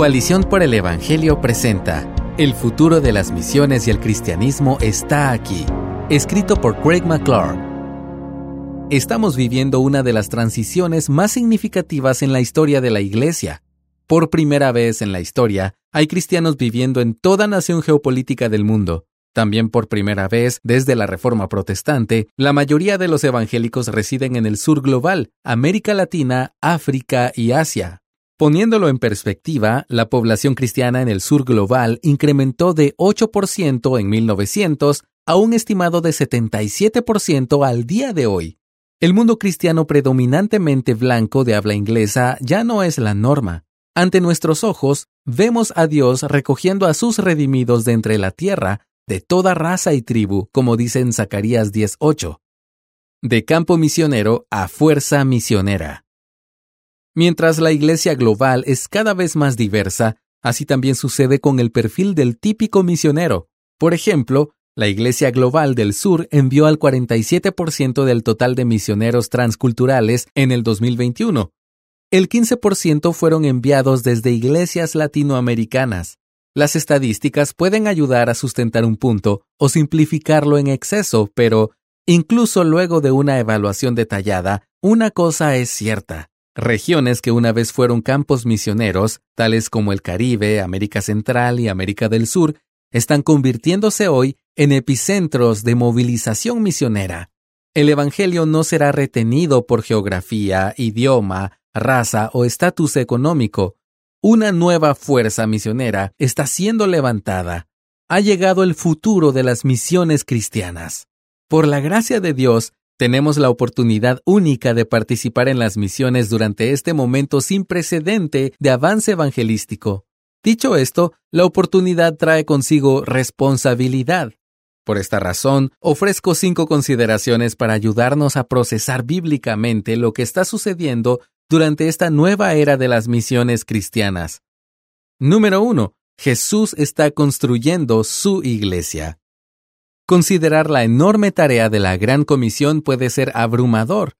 Coalición por el Evangelio presenta El futuro de las misiones y el cristianismo está aquí, escrito por Craig McClure. Estamos viviendo una de las transiciones más significativas en la historia de la Iglesia. Por primera vez en la historia, hay cristianos viviendo en toda nación geopolítica del mundo. También por primera vez, desde la Reforma Protestante, la mayoría de los evangélicos residen en el sur global, América Latina, África y Asia. Poniéndolo en perspectiva, la población cristiana en el sur global incrementó de 8% en 1900 a un estimado de 77% al día de hoy. El mundo cristiano predominantemente blanco de habla inglesa ya no es la norma. Ante nuestros ojos, vemos a Dios recogiendo a sus redimidos de entre la tierra, de toda raza y tribu, como dice en Zacarías 10:8. De campo misionero a fuerza misionera. Mientras la iglesia global es cada vez más diversa, así también sucede con el perfil del típico misionero. Por ejemplo, la Iglesia Global del Sur envió al 47% del total de misioneros transculturales en el 2021. El 15% fueron enviados desde iglesias latinoamericanas. Las estadísticas pueden ayudar a sustentar un punto o simplificarlo en exceso, pero incluso luego de una evaluación detallada, una cosa es cierta. Regiones que una vez fueron campos misioneros, tales como el Caribe, América Central y América del Sur, están convirtiéndose hoy en epicentros de movilización misionera. El Evangelio no será retenido por geografía, idioma, raza o estatus económico. Una nueva fuerza misionera está siendo levantada. Ha llegado el futuro de las misiones cristianas. Por la gracia de Dios, tenemos la oportunidad única de participar en las misiones durante este momento sin precedente de avance evangelístico. Dicho esto, la oportunidad trae consigo responsabilidad. Por esta razón, ofrezco cinco consideraciones para ayudarnos a procesar bíblicamente lo que está sucediendo durante esta nueva era de las misiones cristianas. Número 1. Jesús está construyendo su iglesia. Considerar la enorme tarea de la Gran Comisión puede ser abrumador,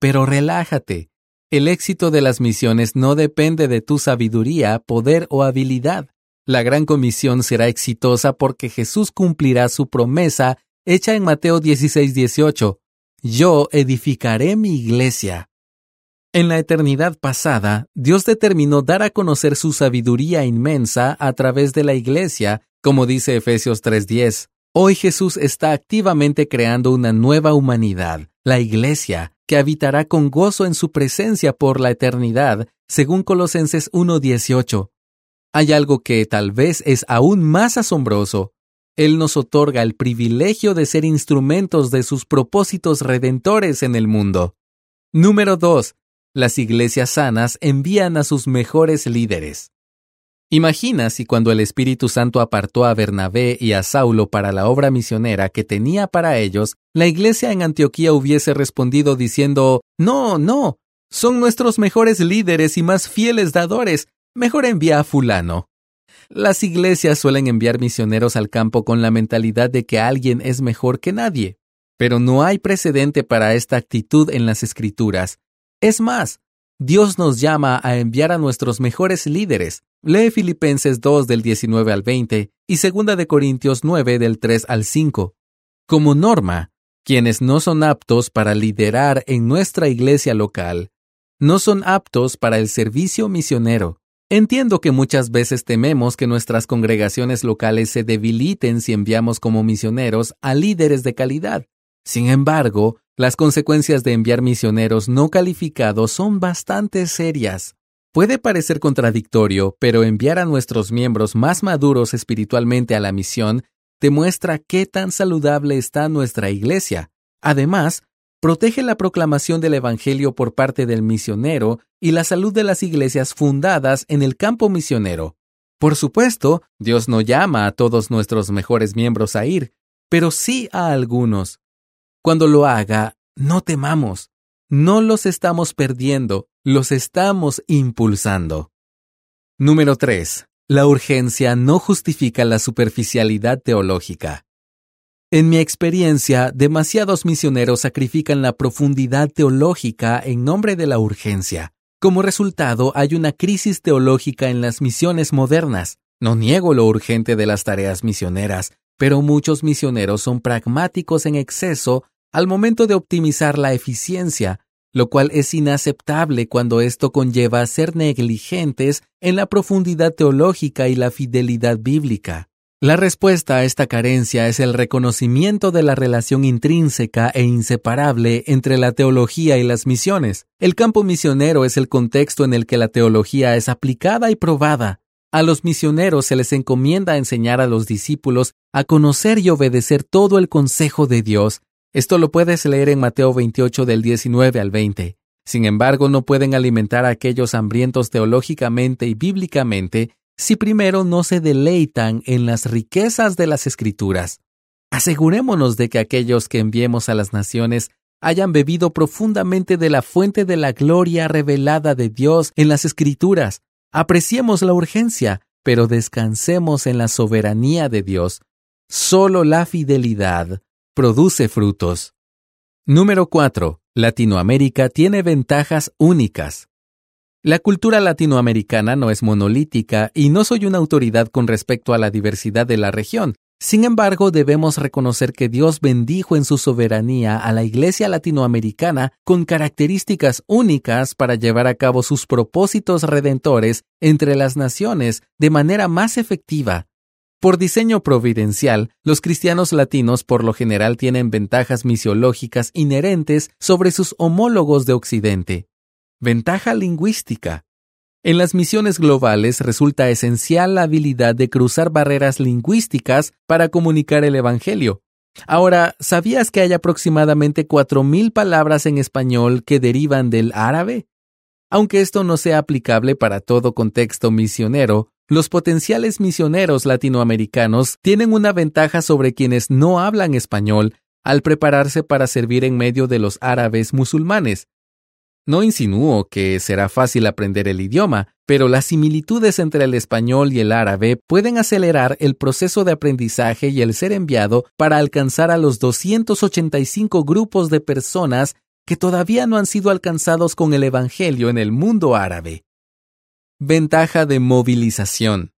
pero relájate. El éxito de las misiones no depende de tu sabiduría, poder o habilidad. La Gran Comisión será exitosa porque Jesús cumplirá su promesa hecha en Mateo 16, 18. Yo edificaré mi iglesia. En la eternidad pasada, Dios determinó dar a conocer su sabiduría inmensa a través de la iglesia, como dice Efesios 3:10. Hoy Jesús está activamente creando una nueva humanidad, la Iglesia, que habitará con gozo en su presencia por la eternidad, según Colosenses 1.18. Hay algo que tal vez es aún más asombroso. Él nos otorga el privilegio de ser instrumentos de sus propósitos redentores en el mundo. Número 2. Las iglesias sanas envían a sus mejores líderes. Imagina si cuando el Espíritu Santo apartó a Bernabé y a Saulo para la obra misionera que tenía para ellos, la iglesia en Antioquía hubiese respondido diciendo, No, no, son nuestros mejores líderes y más fieles dadores, mejor envía a fulano. Las iglesias suelen enviar misioneros al campo con la mentalidad de que alguien es mejor que nadie, pero no hay precedente para esta actitud en las escrituras. Es más, Dios nos llama a enviar a nuestros mejores líderes. Lee Filipenses 2 del 19 al 20 y 2 de Corintios 9 del 3 al 5. Como norma, quienes no son aptos para liderar en nuestra iglesia local, no son aptos para el servicio misionero. Entiendo que muchas veces tememos que nuestras congregaciones locales se debiliten si enviamos como misioneros a líderes de calidad. Sin embargo, las consecuencias de enviar misioneros no calificados son bastante serias. Puede parecer contradictorio, pero enviar a nuestros miembros más maduros espiritualmente a la misión demuestra qué tan saludable está nuestra iglesia. Además, protege la proclamación del Evangelio por parte del misionero y la salud de las iglesias fundadas en el campo misionero. Por supuesto, Dios no llama a todos nuestros mejores miembros a ir, pero sí a algunos. Cuando lo haga, no temamos. No los estamos perdiendo, los estamos impulsando. Número 3. La urgencia no justifica la superficialidad teológica. En mi experiencia, demasiados misioneros sacrifican la profundidad teológica en nombre de la urgencia. Como resultado, hay una crisis teológica en las misiones modernas. No niego lo urgente de las tareas misioneras, pero muchos misioneros son pragmáticos en exceso al momento de optimizar la eficiencia, lo cual es inaceptable cuando esto conlleva ser negligentes en la profundidad teológica y la fidelidad bíblica. La respuesta a esta carencia es el reconocimiento de la relación intrínseca e inseparable entre la teología y las misiones. El campo misionero es el contexto en el que la teología es aplicada y probada. A los misioneros se les encomienda enseñar a los discípulos a conocer y obedecer todo el consejo de Dios. Esto lo puedes leer en Mateo 28 del 19 al 20. Sin embargo, no pueden alimentar a aquellos hambrientos teológicamente y bíblicamente si primero no se deleitan en las riquezas de las escrituras. Asegurémonos de que aquellos que enviemos a las naciones hayan bebido profundamente de la fuente de la gloria revelada de Dios en las escrituras. Apreciemos la urgencia, pero descansemos en la soberanía de Dios. Solo la fidelidad produce frutos. Número 4. Latinoamérica tiene ventajas únicas. La cultura latinoamericana no es monolítica y no soy una autoridad con respecto a la diversidad de la región. Sin embargo, debemos reconocer que Dios bendijo en su soberanía a la Iglesia latinoamericana con características únicas para llevar a cabo sus propósitos redentores entre las naciones de manera más efectiva. Por diseño providencial, los cristianos latinos por lo general tienen ventajas misiológicas inherentes sobre sus homólogos de Occidente. Ventaja lingüística. En las misiones globales resulta esencial la habilidad de cruzar barreras lingüísticas para comunicar el Evangelio. Ahora, ¿sabías que hay aproximadamente 4.000 palabras en español que derivan del árabe? Aunque esto no sea aplicable para todo contexto misionero, los potenciales misioneros latinoamericanos tienen una ventaja sobre quienes no hablan español al prepararse para servir en medio de los árabes musulmanes. No insinúo que será fácil aprender el idioma, pero las similitudes entre el español y el árabe pueden acelerar el proceso de aprendizaje y el ser enviado para alcanzar a los 285 grupos de personas que todavía no han sido alcanzados con el Evangelio en el mundo árabe. Ventaja de movilización.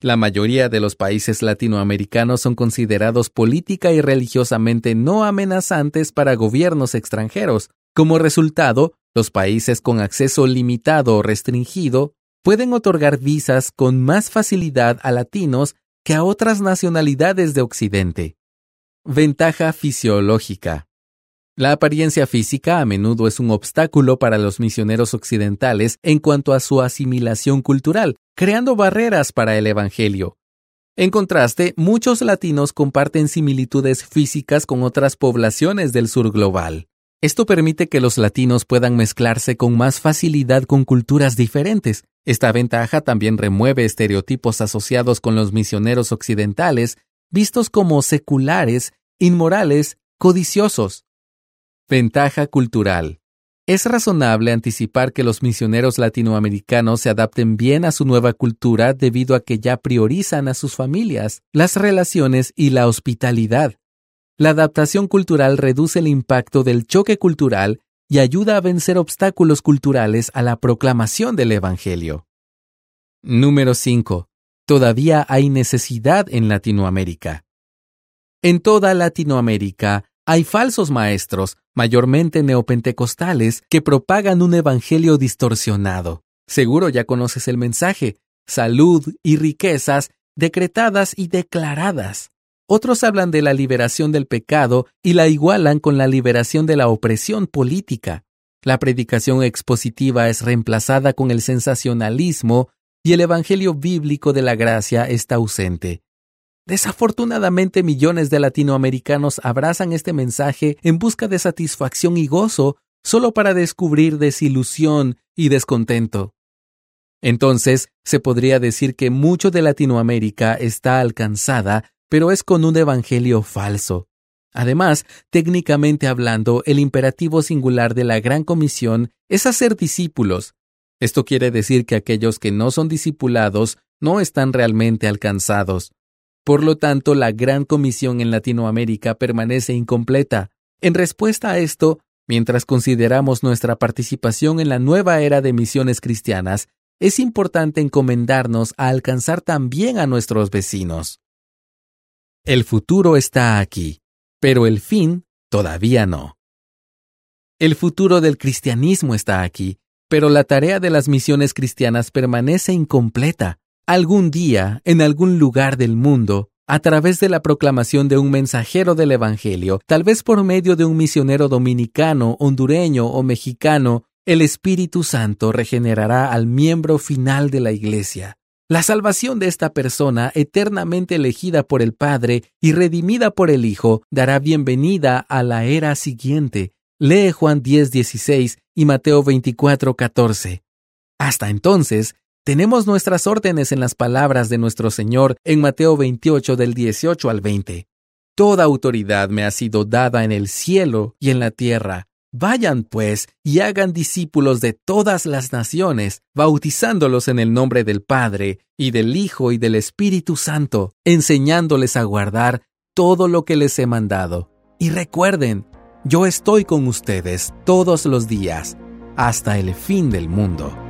La mayoría de los países latinoamericanos son considerados política y religiosamente no amenazantes para gobiernos extranjeros. Como resultado, los países con acceso limitado o restringido pueden otorgar visas con más facilidad a latinos que a otras nacionalidades de Occidente. Ventaja fisiológica. La apariencia física a menudo es un obstáculo para los misioneros occidentales en cuanto a su asimilación cultural, creando barreras para el Evangelio. En contraste, muchos latinos comparten similitudes físicas con otras poblaciones del sur global. Esto permite que los latinos puedan mezclarse con más facilidad con culturas diferentes. Esta ventaja también remueve estereotipos asociados con los misioneros occidentales, vistos como seculares, inmorales, codiciosos. Ventaja cultural. Es razonable anticipar que los misioneros latinoamericanos se adapten bien a su nueva cultura debido a que ya priorizan a sus familias, las relaciones y la hospitalidad. La adaptación cultural reduce el impacto del choque cultural y ayuda a vencer obstáculos culturales a la proclamación del Evangelio. Número 5. Todavía hay necesidad en Latinoamérica. En toda Latinoamérica hay falsos maestros, mayormente neopentecostales, que propagan un evangelio distorsionado. Seguro ya conoces el mensaje, salud y riquezas decretadas y declaradas. Otros hablan de la liberación del pecado y la igualan con la liberación de la opresión política. La predicación expositiva es reemplazada con el sensacionalismo y el Evangelio bíblico de la gracia está ausente. Desafortunadamente millones de latinoamericanos abrazan este mensaje en busca de satisfacción y gozo solo para descubrir desilusión y descontento. Entonces, se podría decir que mucho de Latinoamérica está alcanzada pero es con un evangelio falso. Además, técnicamente hablando, el imperativo singular de la Gran Comisión es hacer discípulos. Esto quiere decir que aquellos que no son discipulados no están realmente alcanzados. Por lo tanto, la Gran Comisión en Latinoamérica permanece incompleta. En respuesta a esto, Mientras consideramos nuestra participación en la nueva era de misiones cristianas, es importante encomendarnos a alcanzar también a nuestros vecinos. El futuro está aquí, pero el fin todavía no. El futuro del cristianismo está aquí, pero la tarea de las misiones cristianas permanece incompleta. Algún día, en algún lugar del mundo, a través de la proclamación de un mensajero del Evangelio, tal vez por medio de un misionero dominicano, hondureño o mexicano, el Espíritu Santo regenerará al miembro final de la Iglesia. La salvación de esta persona, eternamente elegida por el Padre y redimida por el Hijo, dará bienvenida a la era siguiente. Lee Juan 10:16 y Mateo 24:14. Hasta entonces, tenemos nuestras órdenes en las palabras de nuestro Señor en Mateo 28 del 18 al 20. Toda autoridad me ha sido dada en el cielo y en la tierra. Vayan pues y hagan discípulos de todas las naciones, bautizándolos en el nombre del Padre, y del Hijo y del Espíritu Santo, enseñándoles a guardar todo lo que les he mandado. Y recuerden, yo estoy con ustedes todos los días, hasta el fin del mundo.